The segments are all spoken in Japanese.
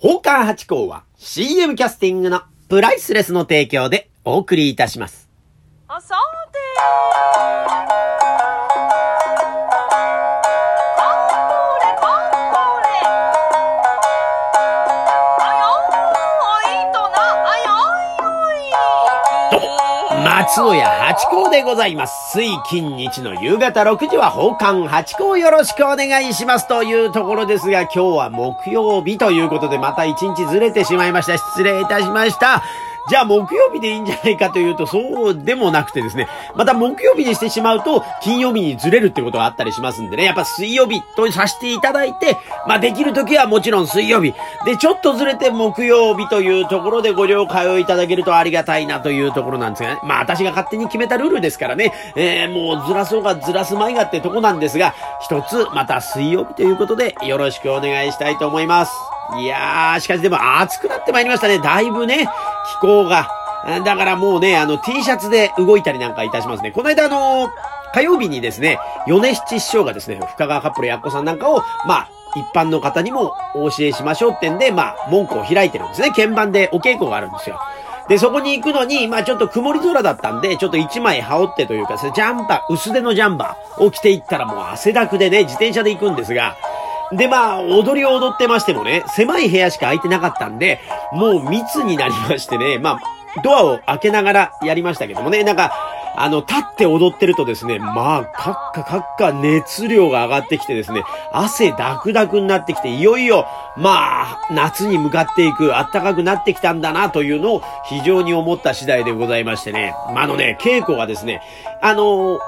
宝冠八甲は CM キャスティングのプライスレスの提供でお送りいたします。あさて松尾屋八甲でございます。水金日の夕方6時は奉還八甲よろしくお願いしますというところですが、今日は木曜日ということでまた一日ずれてしまいました。失礼いたしました。じゃあ木曜日でいいんじゃないかというと、そうでもなくてですね、また木曜日にしてしまうと、金曜日にずれるってことがあったりしますんでね、やっぱ水曜日とさせていただいて、まあできる時はもちろん水曜日。で、ちょっとずれて木曜日というところでご了解をいただけるとありがたいなというところなんですがね。まあ私が勝手に決めたルールですからね、えー、もうずらそうがずらすまいがってとこなんですが、一つまた水曜日ということでよろしくお願いしたいと思います。いやー、しかしでも暑くなってまいりましたね。だいぶね、気候が。だからもうね、あの T シャツで動いたりなんかいたしますね。この間あの火曜日にですね、米七師匠がですね、深川カップルやっこさんなんかを、まあ、一般の方にもお教えしましょうってんで、まあ、門戸を開いてるんですね。鍵盤でお稽古があるんですよ。で、そこに行くのに、まあちょっと曇り空だったんで、ちょっと一枚羽織ってというか、ジャンパー、薄手のジャンバーを着て行ったらもう汗だくでね、自転車で行くんですが、で、まあ、踊りを踊ってましてもね、狭い部屋しか空いてなかったんで、もう密になりましてね、まあ、ドアを開けながらやりましたけどもね、なんか、あの、立って踊ってるとですね、まあ、カッカカッカ熱量が上がってきてですね、汗ダクダクになってきて、いよいよ、まあ、夏に向かっていく、暖かくなってきたんだなというのを非常に思った次第でございましてね、まあ、あのね、稽古はですね、あの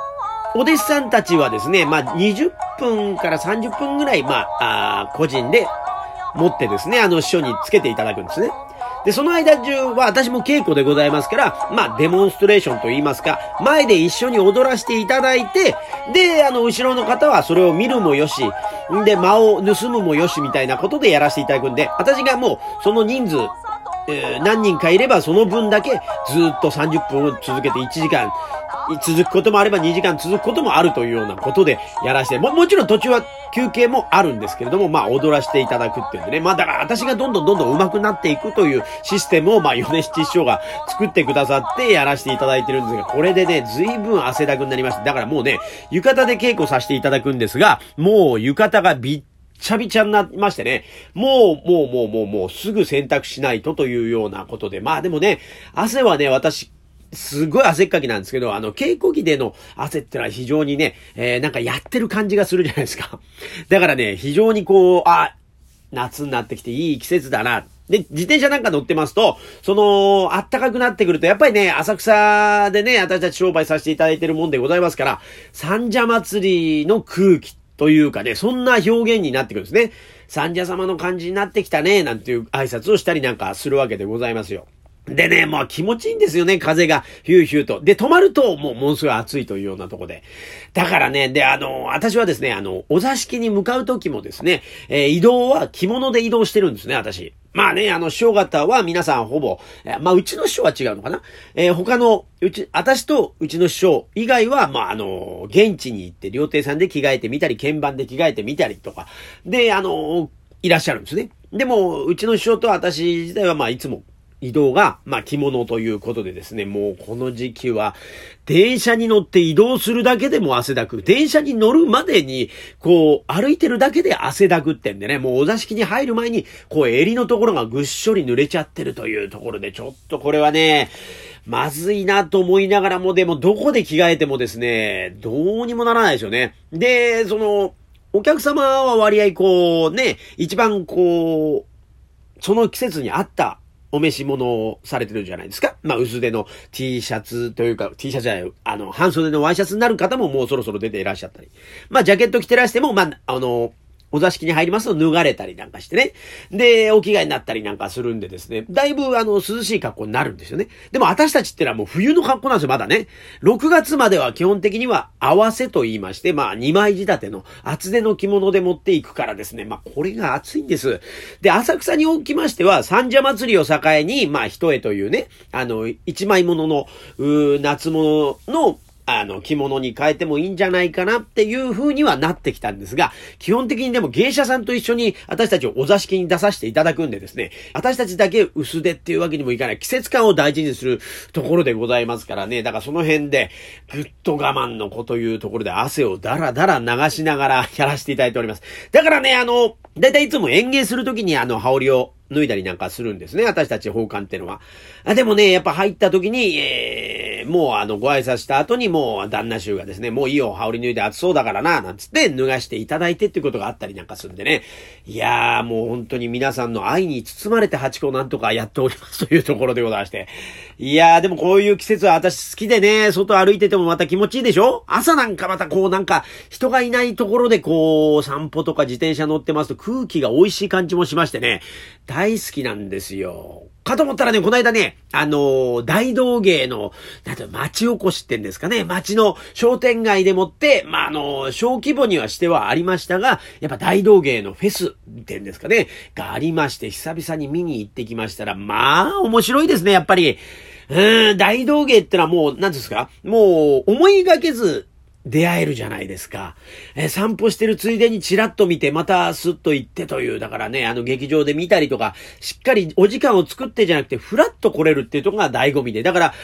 お弟子さんたちはですね、まあ、20分から30分ぐらい、まあ、あ個人で持ってですね、あの、師匠につけていただくんですね。で、その間中は私も稽古でございますから、まあ、デモンストレーションと言いますか、前で一緒に踊らせていただいて、で、あの、後ろの方はそれを見るもよし、んで、間を盗むもよしみたいなことでやらせていただくんで、私がもう、その人数、えー何人かいればその分だけずっと30分を続けて1時間続くこともあれば2時間続くこともあるというようなことでやらして、も、もちろん途中は休憩もあるんですけれども、まあ踊らせていただくっていうんでね。まあだから私がどんどんどんどん上手くなっていくというシステムを、まあ米七師匠が作ってくださってやらせていただいてるんですが、これでね、随分汗だくになりました。だからもうね、浴衣で稽古させていただくんですが、もう浴衣がびっちゃびちゃになりましてね、もう、もう、もう、もう、もう、すぐ洗濯しないとというようなことで、まあでもね、汗はね、私、すごい汗っかきなんですけど、あの、稽古着での汗ってのは非常にね、えー、なんかやってる感じがするじゃないですか。だからね、非常にこう、あ、夏になってきていい季節だな。で、自転車なんか乗ってますと、その、暖かくなってくると、やっぱりね、浅草でね、私たち商売させていただいてるもんでございますから、三社祭りの空気というかね、そんな表現になってくるんですね。三社様の感じになってきたね、なんていう挨拶をしたりなんかするわけでございますよ。でね、もう気持ちいいんですよね、風がヒューヒューと。で、止まるともうものすごい暑いというようなとこで。だからね、で、あの、私はですね、あの、お座敷に向かう時もですね、えー移動は着物で移動してるんですね、私。まあね、あの、師匠方は皆さんほぼ、えーまあ、うちの師匠は違うのかな？えー他の、うち、私とうちの師匠以外は、まあ、あの、現地に行って、料亭さんで着替えてみたり、鍵盤で着替えてみたりとか、で、あの、いらっしゃるんですね。でも、うちの師匠と私自体は、まあ、いつも移動が、まあ、着物ということでですね、もうこの時期は、電車に乗って移動するだけでも汗だく。電車に乗るまでに、こう、歩いてるだけで汗だくってんでね、もうお座敷に入る前に、こう、襟のところがぐっしょり濡れちゃってるというところで、ちょっとこれはね、まずいなと思いながらも、でもどこで着替えてもですね、どうにもならないですよね。で、その、お客様は割合こう、ね、一番こう、その季節に合ったお召し物をされてるじゃないですか。まあ、薄手の T シャツというか、T シャツじゃない、あの、半袖のワイシャツになる方ももうそろそろ出ていらっしゃったり。まあ、ジャケット着てらしても、まあ、あの、お座敷に入りますと脱がれたりなんかしてね。で、お着替えになったりなんかするんでですね。だいぶあの、涼しい格好になるんですよね。でも私たちってのはもう冬の格好なんですよ、まだね。6月までは基本的には合わせと言いまして、まあ2枚仕立ての厚手の着物で持っていくからですね。まあこれが暑いんです。で、浅草におきましては、三社祭りを境に、まあ一重というね、あの、一枚物の、うー夏物の、あの、着物に変えてもいいんじゃないかなっていう風にはなってきたんですが、基本的にでも芸者さんと一緒に私たちをお座敷に出させていただくんでですね、私たちだけ薄手っていうわけにもいかない季節感を大事にするところでございますからね、だからその辺でぐっと我慢の子というところで汗をだらだら流しながらやらせていただいております。だからね、あの、だいたいいつも演芸するときにあの、羽織を脱いだりなんかするんですね。私たち奉還ってのは。あでもね、やっぱ入った時に、えー、もうあの、ご挨拶した後にもう旦那衆がですね、もういいよ、羽織り脱いで暑そうだからな、なんつって脱がしていただいてってことがあったりなんかするんでね。いやー、もう本当に皆さんの愛に包まれてハチ公なんとかやっておりますというところでございまして。いやー、でもこういう季節は私好きでね、外歩いててもまた気持ちいいでしょ？朝なんかまたこうなんか、人がいないところでこう、散歩とか自転車乗ってますと空気が美味しい感じもしましてね。大好きなんですよ。かと思ったらね、この間ね、あのー、大道芸の、なんて町おこしってんですかね、町の商店街でもって、まあ、あのー、小規模にはしてはありましたが、やっぱ大道芸のフェスってんですかね、がありまして、久々に見に行ってきましたら、まあ、面白いですね、やっぱり。うん、大道芸ってのはもう、なんですか？もう、思いがけず、出会えるじゃないですか。えー、散歩してるついでにチラッと見て、またスッと行ってという、だからね、あの劇場で見たりとか、しっかりお時間を作ってじゃなくて、ふらっと来れるっていうとこが醍醐味で。だから、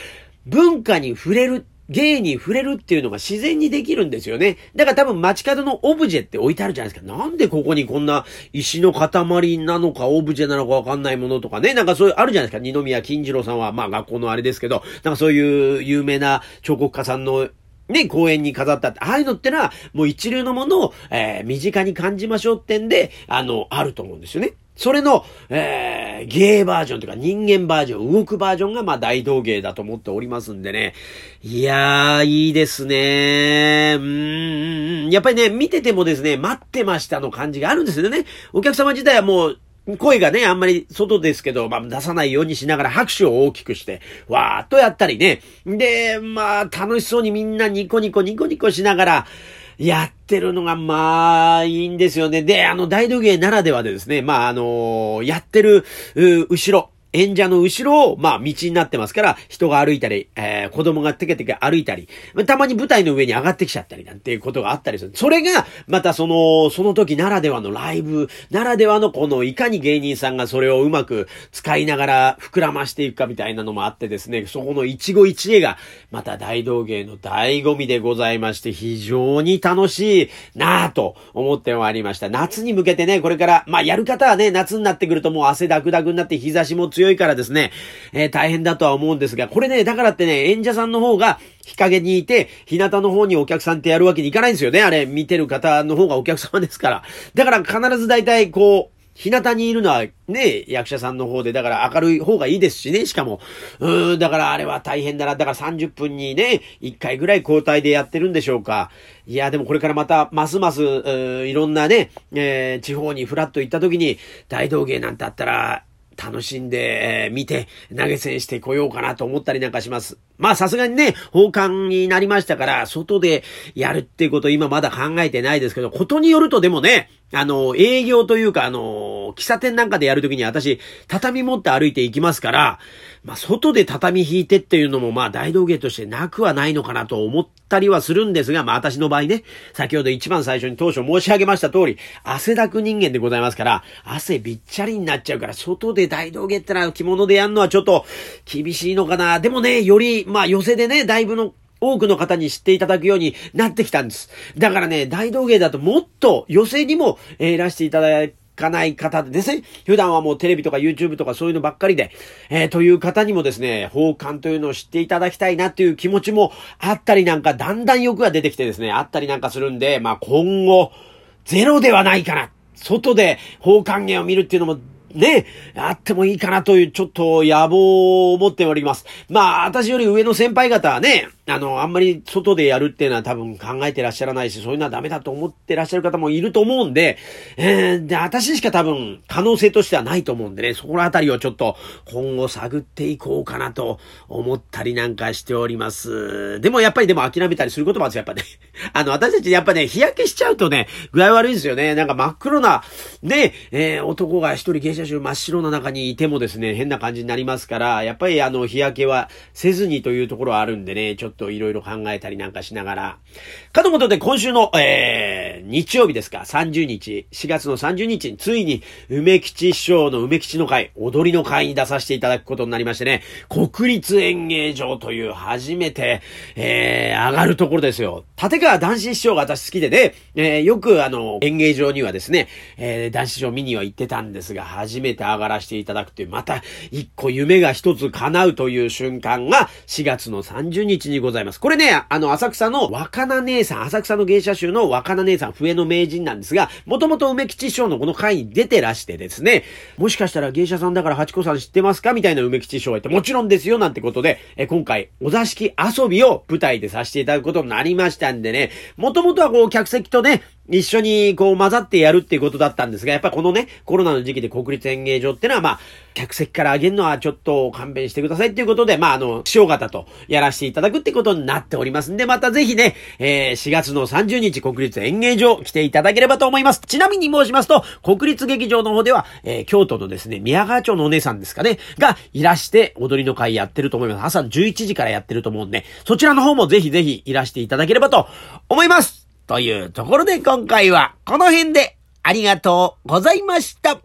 文化に触れる、芸に触れるっていうのが自然にできるんですよね。だから多分街角のオブジェって置いてあるじゃないですか。なんでここにこんな石の塊なのかオブジェなのかわかんないものとかね。なんかそういうあるじゃないですか。二宮金次郎さんはまあ学校のあれですけど、なんかそういう有名な彫刻家さんのね、公園に飾ったって、ああいうのってのは、もう一流のものを、えー、身近に感じましょうってんで、あの、あると思うんですよね。それの、えー、芸バージョンというか人間バージョン、動くバージョンがまあ大道芸だと思っておりますんでね。いやー、いいですね。うん、やっぱりね、見ててもですね、待ってましたの感じがあるんですよね。お客様自体はもう、声がね、あんまり外ですけど、まあ、出さないようにしながら拍手を大きくして、わーっとやったりね。で、まあ、楽しそうにみんなニコニコニコニコしながら、やってるのが、まあ、いいんですよね。で、あの、大道芸ならではでですね、まあ、あのー、やってる、後ろ、演者の後ろを、まあ、道になってますから、人が歩いたり、えー、子供がテケテケ歩いたり、たまに舞台の上に上がってきちゃったりなんていうことがあったりする。それが、またその、その時ならではのライブ、ならではのこの、いかに芸人さんがそれをうまく使いながら膨らましていくかみたいなのもあってですね、そこの一期一会が、また大道芸の醍醐味でございまして、非常に楽しいなぁと思ってまいりました。夏に向けてね、これから、まあ、やる方はね、夏になってくるともう汗だくだくになって日差しも強い強いからですね、えー、大変だとは思うんですが、これね、だからってね、演者さんの方が日陰にいて、日向の方にお客さんってやるわけにいかないんですよね。あれ、見てる方の方がお客様ですから。だから必ず大体こう、日向にいるのはね、役者さんの方で、だから明るい方がいいですしね、しかも。うーん、だからあれは大変だな。だから30分にね、1回ぐらい交代でやってるんでしょうか。いや、でもこれからまた、ますます、いろんなね、えー、地方にフラッと行った時に、大道芸なんてあったら、楽しんで、え、見て、投げ銭してこようかなと思ったりなんかします。まあさすがにね、奉還になりましたから、外でやるってこと今まだ考えてないですけど、ことによるとでもね、あの、営業というか、あの、喫茶店なんかでやるときに私、畳持って歩いていきますから、まあ、外で畳引いてっていうのも、まあ、大道芸としてなくはないのかなと思ったりはするんですが、まあ、私の場合ね、先ほど一番最初に当初申し上げました通り、汗だく人間でございますから、汗びっちゃりになっちゃうから、外で大道芸ってのは着物でやるのはちょっと厳しいのかな。でもね、より、まあ、寄せでね、だいぶの多くの方に知っていただくようになってきたんです。だからね、大道芸だともっと寄席にも、えー、いらしていただかない方でですね、普段はもうテレビとか YouTube とかそういうのばっかりで、えー、という方にもですね、奉還というのを知っていただきたいなっていう気持ちもあったりなんか、だんだん欲が出てきてですね、あったりなんかするんで、まあ今後、ゼロではないかな。外で奉還芸を見るっていうのもね、あってもいいかなという、ちょっと野望を持っております。まあ、私より上の先輩方はね、あの、あんまり外でやるっていうのは多分考えてらっしゃらないし、そういうのはダメだと思ってらっしゃる方もいると思うんで、えー、で、私しか多分可能性としてはないと思うんでね、そこのあたりをちょっと今後探っていこうかなと思ったりなんかしております。でもやっぱりでも諦めたりすることもあるんですよ、やっぱね。あの、私たちやっぱね、日焼けしちゃうとね、具合悪いんですよね。なんか真っ黒な、ね、えー、男が一人芸者中真っ白な中にいてもですね、変な感じになりますから、やっぱりあの、日焼けはせずにというところはあるんでね、ちょっとといろいろ考えたりなんかしながら。かとことで今週の、えー、日曜日ですか、30日、4月の30日についに、梅吉師匠の梅吉の会、踊りの会に出させていただくことになりましてね、国立演芸場という初めて、えー、上がるところですよ。立川男子師匠が私好きでね、えー、よくあの、演芸場にはですね、えー、男子師匠見には行ってたんですが、初めて上がらせていただくという、また一個夢が一つ叶うという瞬間が4月の30日にございます。これね、あの、浅草の若菜姉さん、浅草の芸者集の若菜姉さん、笛の名人なんですが、もともと梅吉師匠のこの会に出てらしてですね、もしかしたら芸者さんだから八子さん知ってますか？みたいな梅吉師匠がいて、もちろんですよ、なんてことで、え今回、お座敷遊びを舞台でさせていただくことになりましたんでね、もともとはこう、客席とね、一緒にこう混ざってやるっていうことだったんですが、やっぱこのね、コロナの時期で国立演芸場ってのはまあ、客席から上げるのはちょっと勘弁してくださいっていうことで、まああの、師匠方とやらせていただくってことになっておりますんで、またぜひね、えー、4月の30日国立演芸場来ていただければと思います。ちなみに申しますと、国立劇場の方では、えー、京都のですね、宮川町のお姉さんですかね、がいらして踊りの会やってると思います。朝11時からやってると思うんで、そちらの方もぜひぜひいらしていただければと思いますというところで今回はこの辺でありがとうございました。